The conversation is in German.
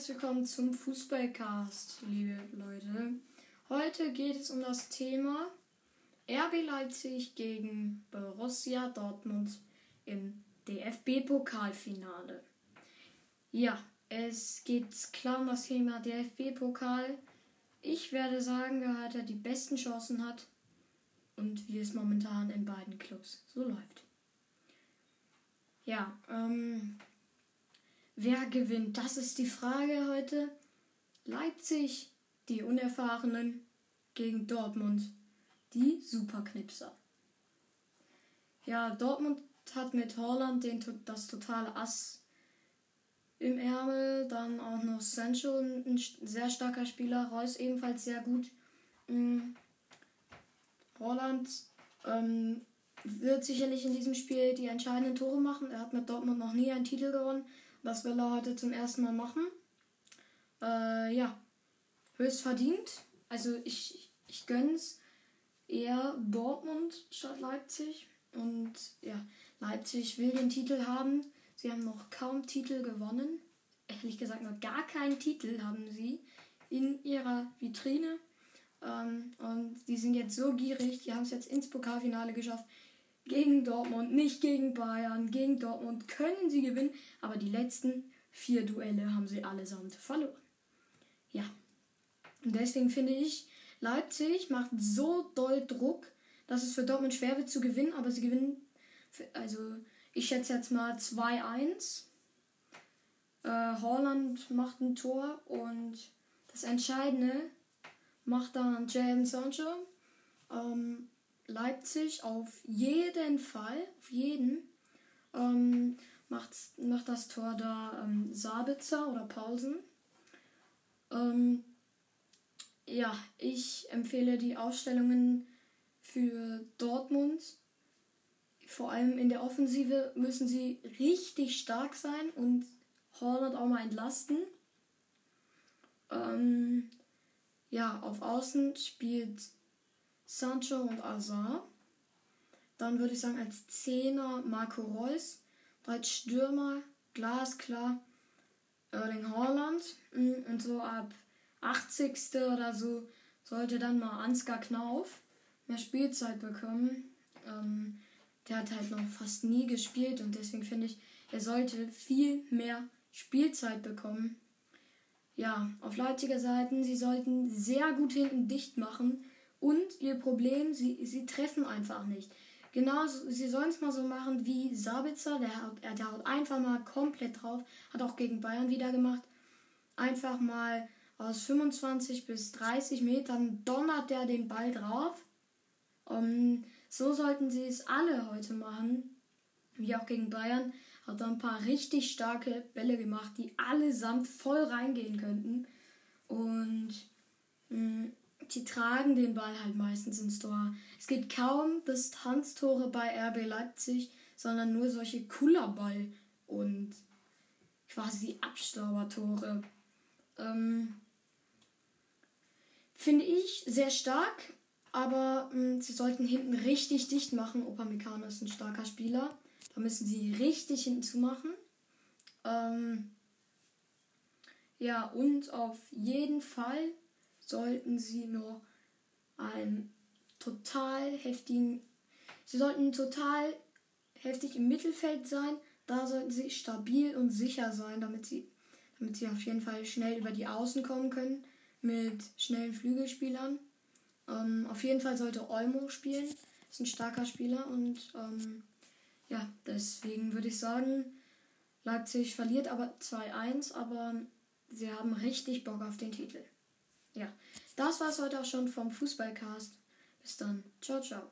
herzlich willkommen zum Fußballcast, liebe Leute. Heute geht es um das Thema RB Leipzig gegen Borussia Dortmund im DFB-Pokalfinale. Ja, es geht klar um das Thema DFB-Pokal. Ich werde sagen, wer heute die besten Chancen hat und wie es momentan in beiden Clubs so läuft. Ja, ähm, Wer gewinnt? Das ist die Frage heute. Leipzig, die Unerfahrenen, gegen Dortmund, die Superknipser. Ja, Dortmund hat mit Holland den, das totale Ass im Ärmel. Dann auch noch Sancho, ein sehr starker Spieler. Reus ebenfalls sehr gut. Holland ähm, wird sicherlich in diesem Spiel die entscheidenden Tore machen. Er hat mit Dortmund noch nie einen Titel gewonnen. Das will er heute zum ersten Mal machen. Äh, ja, höchst verdient. Also ich, ich gönn's eher Dortmund statt Leipzig. Und ja, Leipzig will den Titel haben. Sie haben noch kaum Titel gewonnen. Ehrlich gesagt, noch gar keinen Titel haben sie in ihrer Vitrine. Ähm, und die sind jetzt so gierig, die haben es jetzt ins Pokalfinale geschafft gegen Dortmund, nicht gegen Bayern, gegen Dortmund können sie gewinnen, aber die letzten vier Duelle haben sie allesamt verloren. Ja, und deswegen finde ich, Leipzig macht so doll Druck, dass es für Dortmund schwer wird zu gewinnen, aber sie gewinnen, für, also ich schätze jetzt mal 2-1. Äh, Holland macht ein Tor und das Entscheidende macht dann Jadon Sancho. Ähm, Leipzig auf jeden Fall, auf jeden, ähm, macht, macht das Tor da ähm, Sabitzer oder Paulsen. Ähm, ja, ich empfehle die Ausstellungen für Dortmund. Vor allem in der Offensive müssen sie richtig stark sein und Holland auch mal entlasten. Ähm, ja, auf Außen spielt Sancho und Azar. Dann würde ich sagen, als Zehner Marco Reus. Als Stürmer glasklar Erling Haaland. Mm, und so ab 80. oder so sollte dann mal Ansgar Knauf mehr Spielzeit bekommen. Ähm, der hat halt noch fast nie gespielt und deswegen finde ich, er sollte viel mehr Spielzeit bekommen. Ja, auf Leipziger Seiten, sie sollten sehr gut hinten dicht machen und ihr Problem, sie, sie treffen einfach nicht. Genauso, sie sollen es mal so machen wie Sabitzer, der haut, der haut einfach mal komplett drauf, hat auch gegen Bayern wieder gemacht. Einfach mal aus 25 bis 30 Metern donnert der den Ball drauf. Um, so sollten sie es alle heute machen, wie auch gegen Bayern. Hat da ein paar richtig starke Bälle gemacht, die allesamt voll reingehen könnten. Und die tragen den Ball halt meistens ins Tor. Es gibt kaum Distanztore bei RB Leipzig, sondern nur solche Kullerball und quasi Abstaubertore. Ähm, Finde ich sehr stark, aber mh, hm, sie sollten hinten richtig dicht machen. Upamecano ist ein starker Spieler. Da müssen sie richtig hinten zumachen. Ähm, ja, und auf jeden Fall sollten sie noch einen total heftigen, sie sollten total heftig im Mittelfeld sein. Da sollten sie stabil und sicher sein, damit sie, damit sie auf jeden Fall schnell über die Außen kommen können mit schnellen Flügelspielern. Ähm, auf jeden Fall sollte Olmo spielen. Ist ein starker Spieler und ähm, ja, deswegen würde ich sagen, Leipzig verliert aber 2-1, aber sie haben richtig Bock auf den Titel. Das war es heute auch schon vom Fußballcast. Bis dann. Ciao, ciao.